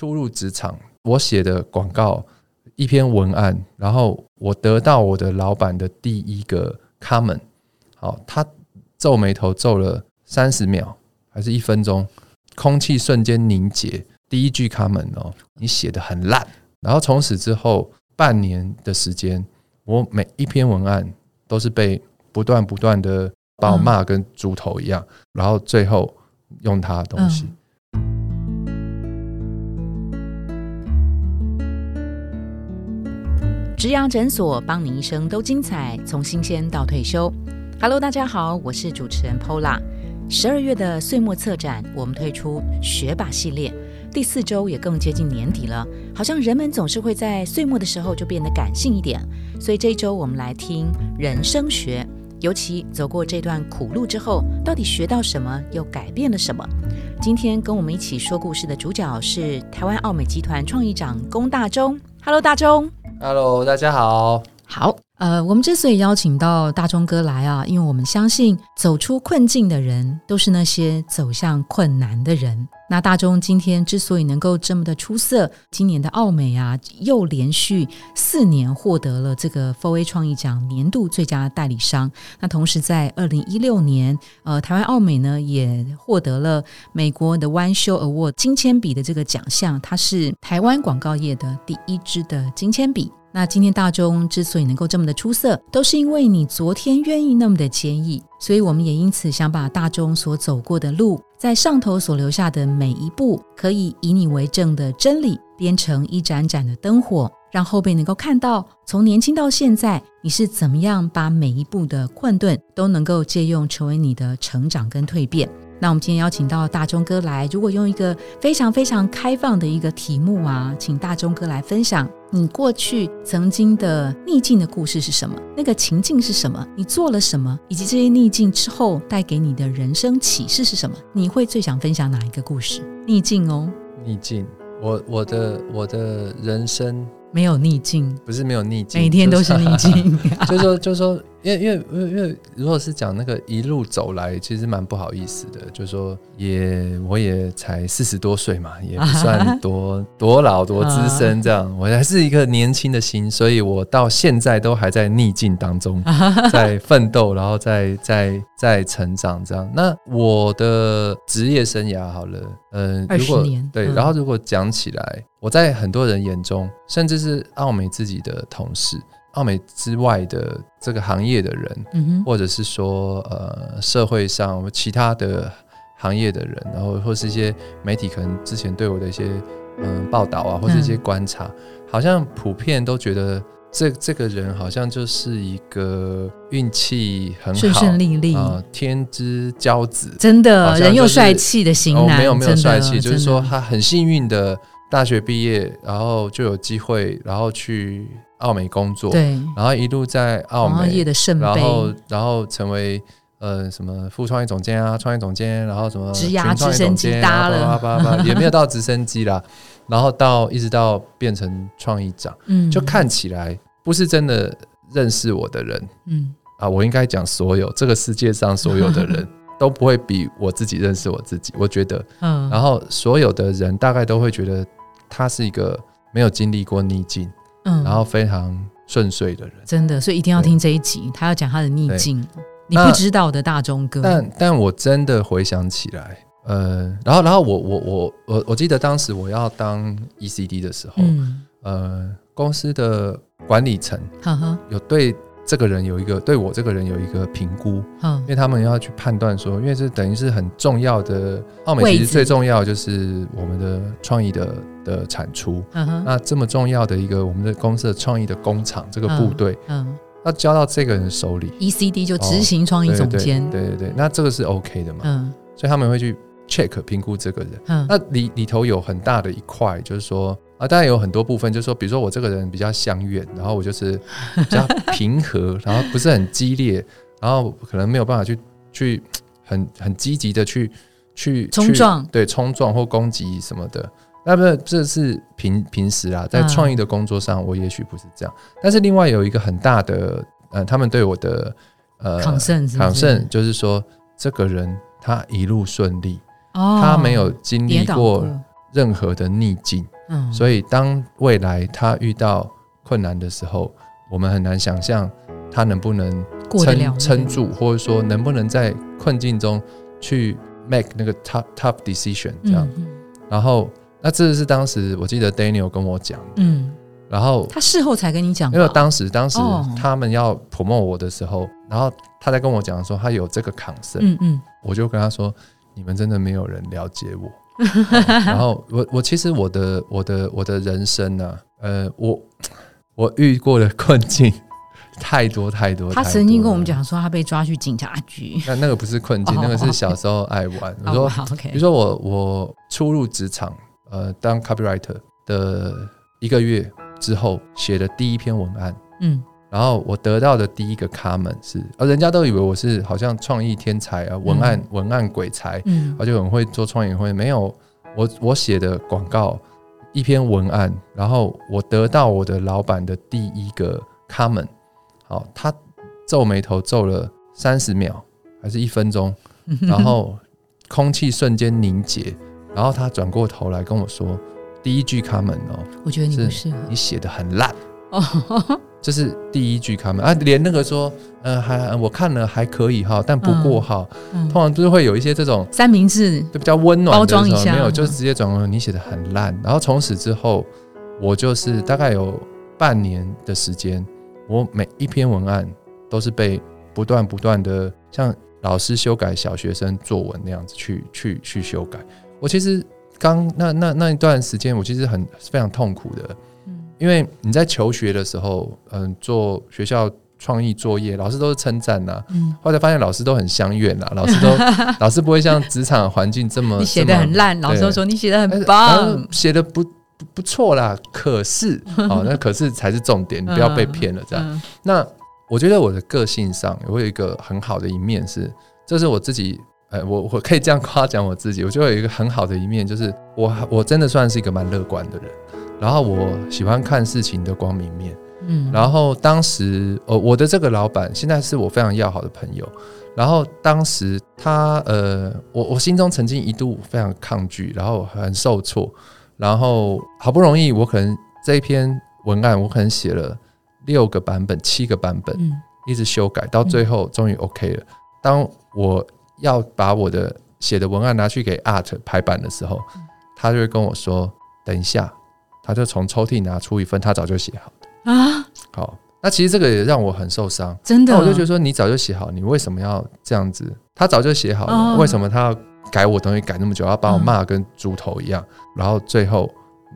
初入职场，我写的广告一篇文案，然后我得到我的老板的第一个 comment，好，他皱眉头皱了三十秒，还是一分钟，空气瞬间凝结。第一句 comment 哦，你写的很烂。然后从此之后半年的时间，我每一篇文案都是被不断不断的把我骂跟猪头一样，然后最后用他的东西。植牙诊所，帮你一生都精彩，从新鲜到退休。Hello，大家好，我是主持人 Pola。十二月的岁末策展，我们推出学霸系列。第四周也更接近年底了，好像人们总是会在岁末的时候就变得感性一点，所以这一周我们来听人生学，尤其走过这段苦路之后，到底学到什么，又改变了什么？今天跟我们一起说故事的主角是台湾奥美集团创意长龚大中。Hello，大中。Hello，大家好。好，呃，我们之所以邀请到大中哥来啊，因为我们相信走出困境的人，都是那些走向困难的人。那大中今天之所以能够这么的出色，今年的奥美啊，又连续四年获得了这个 Four A 创意奖年度最佳代理商。那同时在二零一六年，呃，台湾奥美呢也获得了美国的 One Show Award 金铅笔的这个奖项，它是台湾广告业的第一支的金铅笔。那今天大中之所以能够这么的出色，都是因为你昨天愿意那么的坚毅，所以我们也因此想把大中所走过的路，在上头所留下的每一步，可以以你为证的真理，编成一盏盏的灯火，让后辈能够看到，从年轻到现在，你是怎么样把每一步的困顿都能够借用，成为你的成长跟蜕变。那我们今天邀请到大钟哥来，如果用一个非常非常开放的一个题目啊，请大钟哥来分享你过去曾经的逆境的故事是什么？那个情境是什么？你做了什么？以及这些逆境之后带给你的人生启示是什么？你会最想分享哪一个故事？逆境哦，逆境，我我的我的人生没有逆境，不是没有逆境，每天都是逆境，就说就说。因为因为因为因为如果是讲那个一路走来，其实蛮不好意思的。就是说，也我也才四十多岁嘛，也不算多 多老多资深这样，我还是一个年轻的心，所以我到现在都还在逆境当中，在奋斗，然后在在在成长这样。那我的职业生涯好了，嗯，二十年对，然后如果讲起来，我在很多人眼中，甚至是奥美自己的同事。奥美之外的这个行业的人，或者是说呃社会上其他的行业的人，然后或是一些媒体可能之前对我的一些嗯报道啊，或者一些观察，好像普遍都觉得这这个人好像就是一个运气很好、顺顺利利。啊，天之骄子，真的人又帅气的型男，没有没有帅气，就是说他很幸运的大学毕业，然后就有机会，然后去。澳美工作，对，然后一路在澳美的圣然后然后成为呃什么副创意总监啊，创意总监，然后什么直压直升机搭了，也没有到直升机啦，然后到一直到变成创意长，嗯，就看起来不是真的认识我的人，嗯。啊，我应该讲所有这个世界上所有的人 都不会比我自己认识我自己，我觉得，嗯，然后所有的人大概都会觉得他是一个没有经历过逆境。嗯，然后非常顺遂的人，真的，所以一定要听这一集，他要讲他的逆境，你不知道的大钟哥。但但我真的回想起来，呃，然后然后我我我我我记得当时我要当 ECD 的时候，呃，公司的管理层有对。这个人有一个对我这个人有一个评估，嗯，因为他们要去判断说，因为这等于是很重要的，奥美其实最重要就是我们的创意的的产出，嗯那这么重要的一个我们的公司的创意的工厂这个部队，嗯，要交到这个人手里，ECD 就执行创意总监，对对对，那这个是 OK 的嘛，嗯，所以他们会去 check 评估这个人，嗯，那里里头有很大的一块就是说。啊，当然有很多部分，就是说，比如说我这个人比较相远，然后我就是比较平和，然后不是很激烈，然后可能没有办法去去很很积极的去去冲撞，对冲撞或攻击什么的。那不是这是平平时啊，在创意的工作上，我也许不是这样。但是另外有一个很大的，呃，他们对我的呃抗胜抗胜，就是说这个人他一路顺利，他没有经历过。任何的逆境。嗯，所以当未来他遇到困难的时候，我们很难想象他能不能撑撑住，或者说能不能在困境中去 make 那个 tough tough decision 这样。嗯然后，那这是当时我记得 Daniel 跟我讲，嗯，然后他事后才跟你讲，因为当时当时哦。他们要 promote 我的时候，然后他在跟我讲说他有这个 concern，、嗯嗯。我就跟他说：“你们真的没有人了解我。哦 然后我我其实我的我的我的人生呢、呃，我我遇过的困境太多太多。他曾经跟我们，讲说他被抓去警察局，那那个不是困境，哦那个是小时候爱玩。我 说，比如说我我初入职场，呃，当 copywriter 的一个月之后写的第一篇文案。嗯然后我得到的第一个 comment 是，呃，人家都以为我是好像创意天才啊，文案、文案鬼才，嗯。而且很会做创意会，没有我我写的广告一篇文案，然后我得到我的老板的第一个 comment，好，他皱眉头皱了三十秒还是一分钟，然后空气瞬间凝结，然后他转过头来跟我说，第一句 comment 哦，我觉得你不是适合。你写的很烂。哦，这是第一句 comment 啊，连那个说，呃，还我看了还可以哈，但不过哈，嗯通常都是会有一些这种三明治，就比较温暖的包装一下没有，就是直接转为你写的很烂。然后从此之后，我就是大概有半年的时间，我每一篇文案都是被不断不断的像老师修改小学生作文那样子去去去修改。我其实刚那那那一段时间，我其实很非常痛苦的，嗯因为你在求学的时候，嗯，做学校创意作业，老师都是称赞呐。嗯，后来发现老师都很相怨呐，老师都老师不会像职场环境这么你写的很烂，老师都说你写的很棒，写的不不不错啦。可是哦，那可是才是重点，你不要被骗了。这样，嗯那我觉得我的个性上我有一个很好的一面是，这是我自己。呃，我我可以这样夸奖我自己，我觉得有一个很好的一面，就是我我真的算是一个蛮乐观的人，然后我喜欢看事情的光明面，嗯然后当时，呃，我的这个老板现在是我非常要好的朋友。然后当时他，呃，我我心中曾经一度非常抗拒，然后很受挫。然后好不容易，我可能这一篇文案，我可能写了六个版本、七个版本，嗯一直修改，到最后终于 OK 了。当我要把我的写的文案拿去给 Art 排版的时候，他就会跟我说：“等一下。”他就从抽屉拿出一份他早就写好的。啊，好，那其实这个也让我很受伤。真的，我就觉得说，你早就写好，你为什么要这样子？他早就写好了，哦为什么他要改我东西改那么久，要把我骂跟猪头一样，然后最后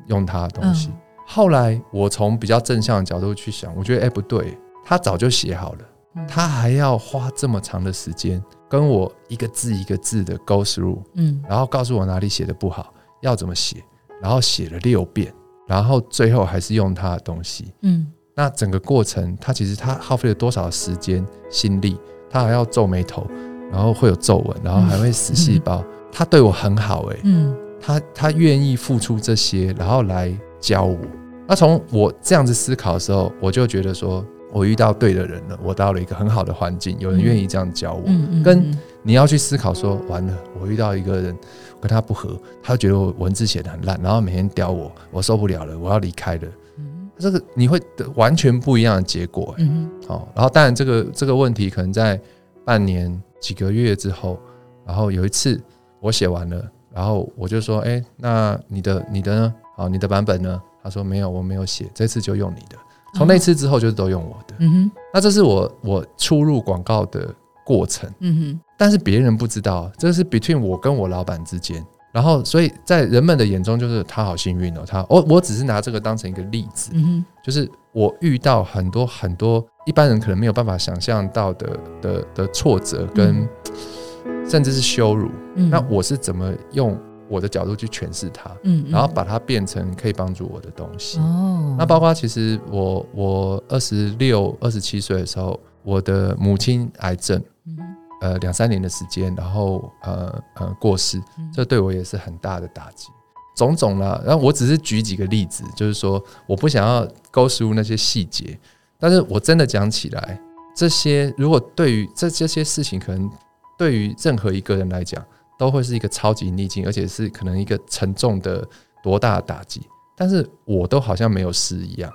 用他的东西？嗯后来我从比较正向的角度去想，我觉得哎、不对，他早就写好了，嗯他还要花这么长的时间跟我一个字一个字的 go through，嗯然后告诉我哪里写的不好，要怎么写，然后写了六遍，然后最后还是用他的东西。嗯那整个过程，他其实他耗费了多少时间心力？他还要皱眉头，然后会有皱纹，然后还会死细胞。他对我很好、欸，嗯他他愿意付出这些，然后来教我。那从我这样子思考的时候，我就觉得说，我遇到对的人了，我到了一个很好的环境，有人愿意这样教我。嗯嗯，跟你要去思考说，完了，我遇到一个人，跟他不合，他觉得我文字写的很烂，然后每天刁我，我受不了了，我要离开了。嗯这个你会得完全不一样的结果、欸，嗯哦，然后当然这个这个问题可能在半年几个月之后，然后有一次我写完了，然后我就说，哎、那你的你的呢？好，你的版本呢？他说没有，我没有写，这次就用你的。从那次之后就都用我的。嗯哼那这是我我出入广告的过程，嗯哼。但是别人不知道，这是 between 我跟我老板之间。然后，所以在人们的眼中，就是他好幸运哦。他，我我只是拿这个当成一个例子，嗯哼。就是我遇到很多很多一般人可能没有办法想象到的的的挫折跟甚至是羞辱，嗯，那我是怎么用我的角度去诠释它，嗯，嗯。然后把它变成可以帮助我的东西。哦，那包括其实我我二十六、二十七岁的时候，我的母亲癌症，呃两三年的时间，然后呃呃过世，嗯这对我也是很大的打击。种种啦，然后我只是举几个例子，就是说我不想要勾述那些细节，但是我真的讲起来，这些如果对于这这些事情，可能对于任何一个人来讲，都会是一个超级逆境，而且是可能一个沉重的多大的打击，但是我都好像没有事一样，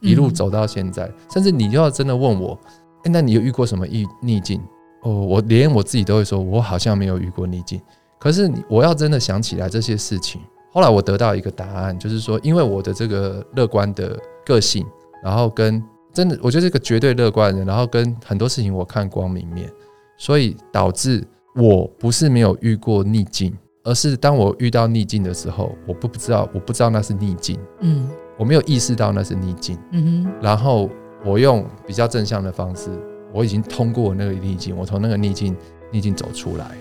一路走到现在。甚至你要真的问我，哎，那你有遇过什么逆逆境？哦，我连我自己都会说，我好像没有遇过逆境。可是你我要真的想起来这些事情，后来我得到一个答案，就是说，因为我的这个乐观的个性，然后跟真的，我觉得这个绝对乐观的人，然后跟很多事情我看光明面，所以导致我不是没有遇过逆境，而是当我遇到逆境的时候，我不不知道，我不知道那是逆境，嗯，我没有意识到那是逆境，嗯哼，然后我用比较正向的方式。我已经通过那个逆境，我从那个逆境逆境走出来，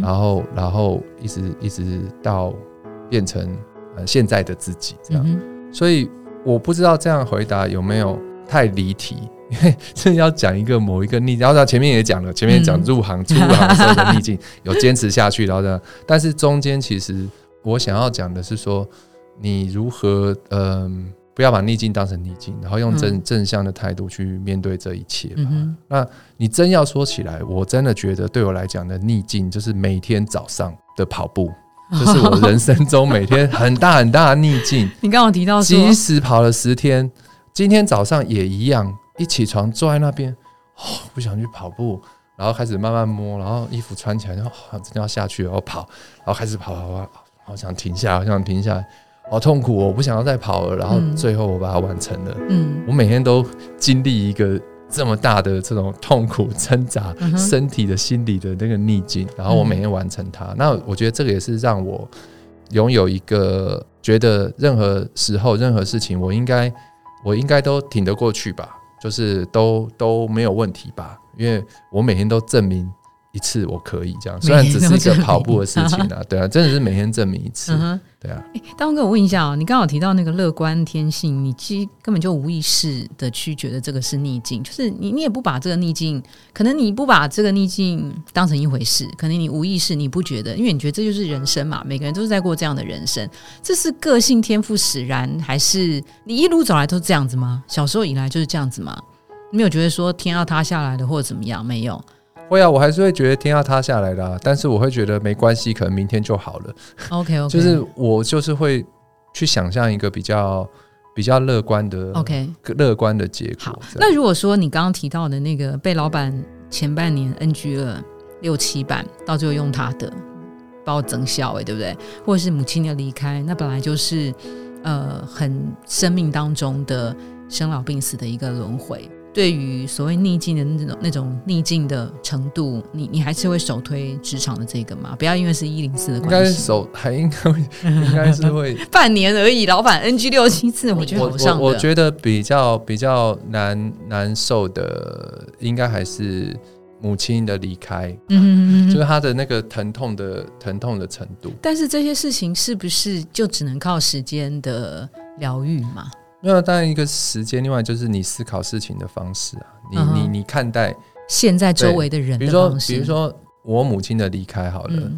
然后然后一直一直到变成呃现在的自己这样，所以我不知道这样回答有没有太离题，因为真要讲一个某一个逆，然后前面也讲了，前面讲入行出行时候的逆境，有坚持下去，然后这样，但是中间其实我想要讲的是说，你如何嗯。不要把逆境当成逆境，然后用正正向的态度去面对这一切嗯。那你真要说起来，我真的觉得对我来讲的逆境，就是每天早上的跑步，就是我人生中每天很大很大的逆境。你刚刚提到，即使跑了十天，今天早上也一样，一起床坐在那边，哦，不想去跑步，然后开始慢慢摸，然后衣服穿起来，然后真的要下去，然后跑，然后开始跑跑跑，好想停下，好想停下来。好痛苦，我不想要再跑了。然后最后我把它完成了。嗯，我每天都经历一个这么大的这种痛苦挣扎，身体的、心理的那个逆境。然后我每天完成它。那我觉得这个也是让我拥有一个觉得任何时候、任何事情，我应该我应该都挺得过去吧，就是都都没有问题吧，因为我每天都证明。一次我可以这样，虽然只是一个跑步的事情啊，对啊，真的是每天证明一次，对啊。大东哥，我问一下哦，你刚好提到那个乐观天性，你其实根本就无意识的去觉得这个是逆境，就是你你也不把这个逆境，可能你不把这个逆境当成一回事，可能你无意识你不觉得，因为你觉得这就是人生嘛，每个人都是在过这样的人生，这是个性天赋使然，还是你一路走来都是这样子吗？小时候以来就是这样子吗？没有觉得说天要塌下来的或者怎么样？没有。会啊，我还是会觉得天要塌下来啦，但是我会觉得没关系，可能明天就好了。OK OK，就是我就是会去想象一个比较比较乐观的 OK 乐观的结果。好，那如果说你刚刚提到的那个被老板前半年 NG 了六七版，到最后用他的把我整笑哎，对不对？或者是母亲的离开，那本来就是呃很生命当中的生老病死的一个轮回。对于所谓逆境的那种那种逆境的程度，你你还是会首推职场的这个吗？不要因为是一零四的关系，应该首还应该 应该是会半年而已。老板 NG 六七次，我觉得我我觉得比较比较难难受的，应该还是母亲的离开，嗯，就是他的那个疼痛的疼痛的程度。但是这些事情是不是就只能靠时间的疗愈嘛？那当然一个时间，另外就是你思考事情的方式啊，你你你看待现在周围的人，比如说比如说我母亲的离开，好了，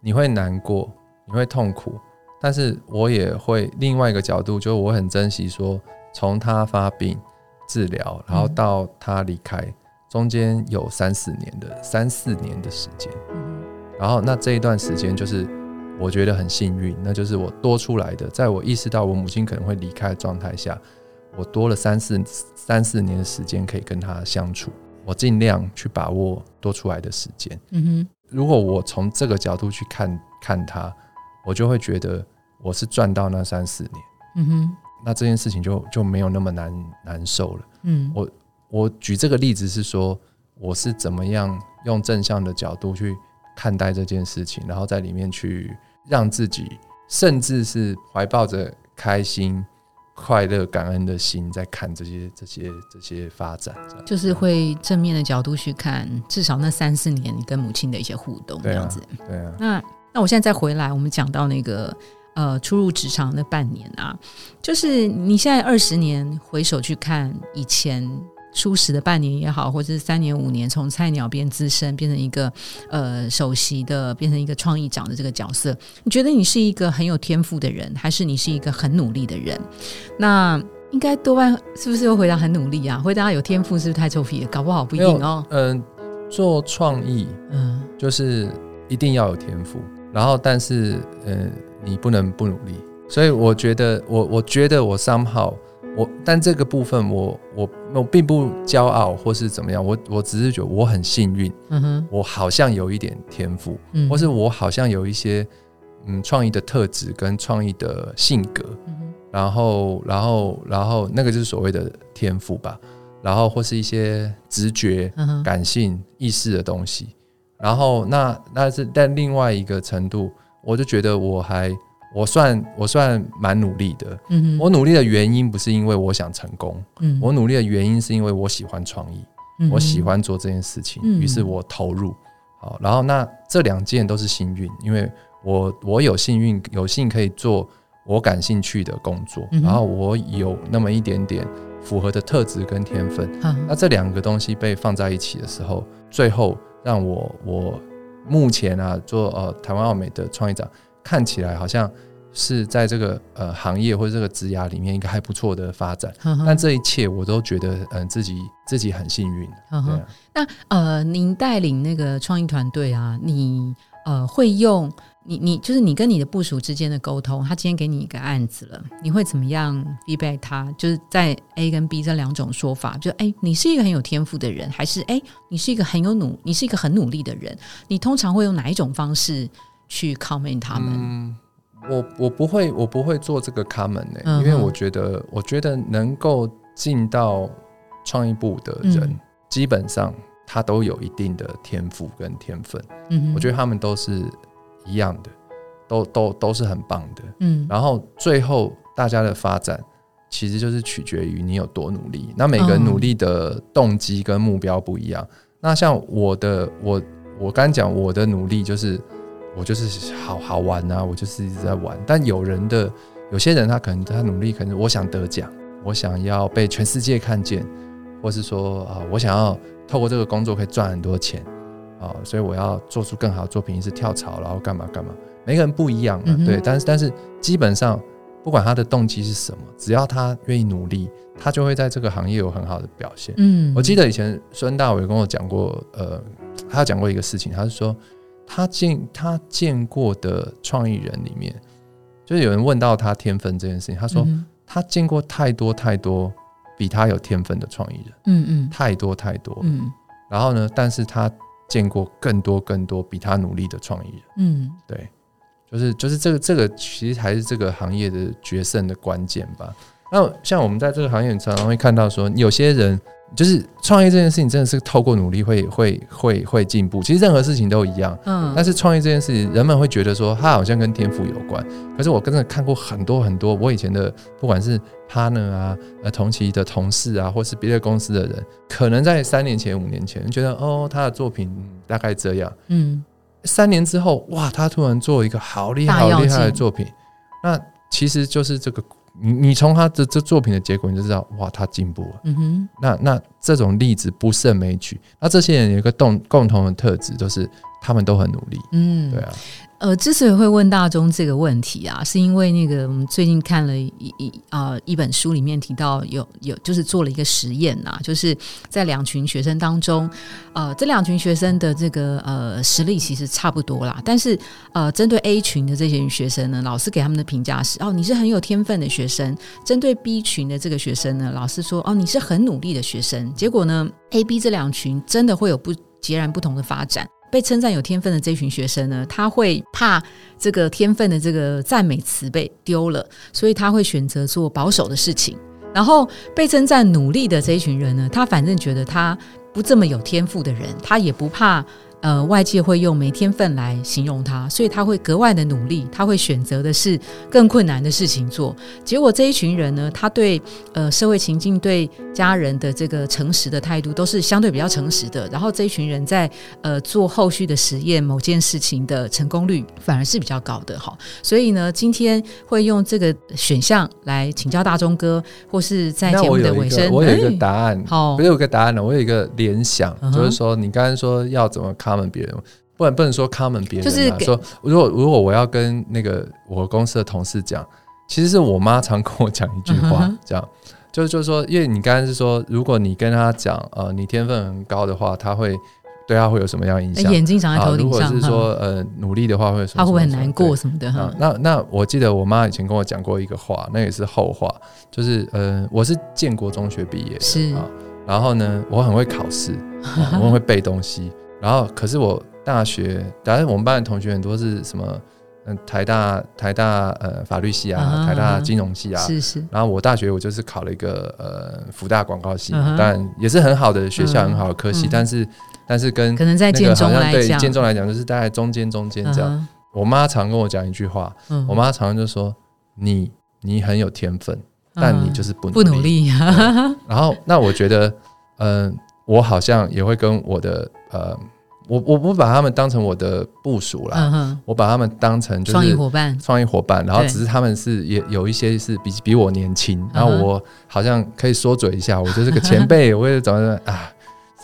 你会难过，你会痛苦，但是我也会另外一个角度，就是我很珍惜说，从他发病治疗，然后到他离开，中间有三四年的三四年的时间，然后那这一段时间就是。我觉得很幸运，那就是我多出来的，在我意识到我母亲可能会离开的状态下，我多了三四三四年的时间可以跟她相处。我尽量去把握多出来的时间。嗯哼，如果我从这个角度去看看她，我就会觉得我是赚到那三四年。嗯哼，那这件事情就就没有那么难难受了。嗯，我我举这个例子是说，我是怎么样用正向的角度去看待这件事情，然后在里面去。让自己，甚至是怀抱着开心、快乐、感恩的心，在看这些、这些、这些发展，就是会正面的角度去看，至少那三四年你跟母亲的一些互动这样子。对啊。那那我现在再回来，我们讲到那个呃，初入职场那半年啊，就是你现在二十年回首去看以前。初始的半年也好，或者是三年五年，从菜鸟变资深，变成一个呃首席的，变成一个创意长的这个角色，你觉得你是一个很有天赋的人，还是你是一个很努力的人？那应该多半是不是又回答很努力啊？回答有天赋是不是太臭屁了？搞不好不一定哦。嗯，做创意，嗯，就是一定要有天赋，然后但是呃，你不能不努力。所以我觉得我我觉得我 somehow 我，但这个部分我我我并不骄傲或是怎么样，我我只是觉得我很幸运，嗯哼，我好像有一点天赋，嗯或是我好像有一些嗯创意的特质跟创意的性格，嗯哼然后然后然后那个就是所谓的天赋吧，然后或是一些直觉、嗯哼感性、意识的东西，然后那那是但另外一个程度，我就觉得我还我算我算蛮努力的。嗯哼。我努力的原因不是因为我想成功，嗯。我努力的原因是因为我喜欢创意，嗯我喜欢做这件事情，嗯。于是我投入。好，然后那这两件都是幸运，因为我我有幸运有幸可以做我感兴趣的工作，嗯然后我有那么一点点符合的特质跟天分，那这两个东西被放在一起的时候，最后让我我目前啊做呃台湾奥美的创意长，看起来好像是在这个呃行业或者这个职涯里面一个还不错的发展。但这一切我都觉得嗯、呃自己自己很幸运。那呃，您带领那个创意团队啊，你呃会用你你就是你跟你的部署之间的沟通，他今天给你一个案子了，你会怎么样 feedback 他？就是在 A 跟 B 这两种说法，就哎，你是一个很有天赋的人，还是哎，你是一个很有努，你是一个很努力的人？你通常会用哪一种方式去 comment 他们？嗯，我我不会我不会做这个 comment 呢、嗯因为我觉得我觉得能够进到创意部的人，嗯基本上他都有一定的天赋跟天分。嗯，我觉得他们都是一样的，都都都是很棒的。嗯然后最后大家的发展，其实就是取决于你有多努力。那每个人哦努力的动机跟目标不一样。那像我的，我我刚讲我的努力就是我就是好好玩啊，我就是一直在玩。但有人的有些人他可能他努力，可能我想得奖，我想要被全世界看见，或是说啊、我想要透过这个工作可以赚很多钱啊、所以我要做出更好的作品，是跳槽，然后干嘛干嘛。每个人不一样嘛，嗯对，但是但是基本上不管他的动机是什么，只要他愿意努力，他就会在这个行业有很好的表现。嗯，我记得以前孙大伟跟我讲过，呃，他讲过一个事情，他是说他见他见过的创意人里面，就是有人问到他天分这件事情，他说嗯他见过太多太多比他有天分的创意人，嗯嗯。太多太多。嗯。然后呢，但是他见过更多更多比他努力的创意人，嗯。对，就是就是这个这个其实还是这个行业的决胜的关键吧。那像我们在这个行业常常会看到说，有些人就是创业这件事情真的是透过努力会会会会进步。其实任何事情都一样，嗯，但是创业这件事情，人们会觉得说它好像跟天赋有关。可是我真的看过很多很多，我以前的不管是 partner 啊、呃同期的同事啊，或是别的公司的人，可能在三年前、五年前觉得哦，他的作品嗯大概这样。嗯三年之后，哇，他突然做一个好厉害、好厉害的作品，那其实就是这个，你你从他的这作品的结果，你就知道，哇，他进步了。嗯哼那那这种例子不胜枚举。那这些人有一个共共同的特质，就是他们都很努力。嗯，对啊，呃，之所以会问大中这个问题啊，是因为那个我们最近看了一一啊、一本书里面提到有有就是做了一个实验呐、就是在两群学生当中，呃，这两群学生的这个呃实力其实差不多啦，但是呃，针对 A 群的这些学生呢，老师给他们的评价是哦，你是很有天分的学生；针对 B 群的这个学生呢，老师说哦，你是很努力的学生。结果呢，A、B 这两群真的会有不截然不同的发展。被称赞有天分的这群学生呢，他会怕这个天分的这个赞美词被丢了，所以他会选择做保守的事情。然后被称赞努力的这一群人呢，他反正觉得他不这么有天赋的人，他也不怕呃外界会用没天分来形容他，所以他会格外的努力，他会选择的是更困难的事情做。结果这一群人呢，他对呃社会情境、对家人的这个诚实的态度都是相对比较诚实的。然后这一群人在呃做后续的实验，某件事情的成功率反而是比较高的哈。所以呢，今天会用这个选项来请教大钟哥，或是在那节目的尾声，我有一个哎答案，好不是有个答案呢，我有一个联想，嗯就是说，你刚刚说要怎么 comment 别人，不然不能说 comment 别人、啊，就是说如果如果我要跟那个我公司的同事讲，其实是我妈常跟我讲一句话，嗯这样就是就是说，因为你刚刚是说，如果你跟他讲，呃，你天分很高的话，他会对他会有什么样影响？眼睛长在头如果顶上，哈是说呃努力的话，会什么？他会不会很难过什么的？啊哈，，那那我记得我妈以前跟我讲过一个话，那也是后话，就是呃，我是建国中学毕业的，是啊，然后呢，我很会考试，啊我很会背东西，然后可是我大学，当然我们班的同学很多是什么，嗯，台大台大呃法律系啊啊，台大金融系啊，是是，然后我大学我就是考了一个呃福大广告系嘛，嗯哼当然也是很好的学校，嗯很好的科系，嗯但是但是跟可能在那个建中好像对来讲，建中来讲，就是大概中间中间这样。嗯我妈常跟我讲一句话，嗯。我妈常常就说：“你你很有天分，但你就是不不努。力，然后那我觉得，嗯、我好像也会跟我的呃，我我不把他们当成我的部属啦，嗯，我把他们当成就是创意伙伴，创意伙伴，然后只是他们是也有一些是比比我年轻，然后我好像可以说嘴一下，我就是个前辈，我也怎么怎么啊，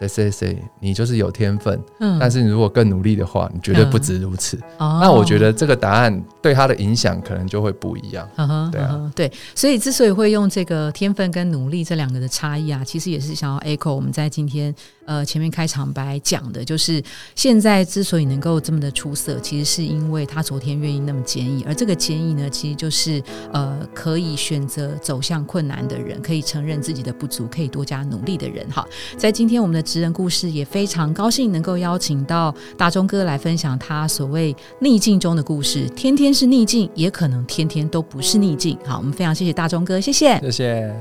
谁谁谁，你就是有天分，嗯但是你如果更努力的话，你绝对不止如此。哦那我觉得这个答案对他的影响可能就会不一样。呵呵，对啊对，所以之所以会用这个天分跟努力这两个的差异啊，其实也是想要 echo 我们在今天呃前面开场白讲的，就是现在之所以能够这么的出色，其实是因为他昨天愿意那么坚毅，而这个坚毅呢，其实就是呃可以选择走向困难的人，可以承认自己的不足，可以多加努力的人。哈，在今天我们的职人故事也非常高兴能够邀请到大钟哥来分享他所谓逆境中的故事，天天是逆境，也可能天天都不是逆境。好，我们非常谢谢大钟哥，谢谢。谢谢。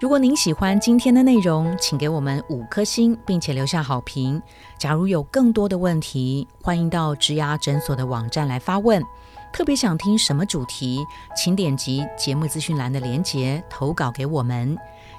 如果您喜欢今天的内容，请给我们五颗星，并且留下好评。假如有更多的问题，欢迎到植牙诊所的网站来发问。特别想听什么主题，请点击节目资讯栏的连结投稿给我们。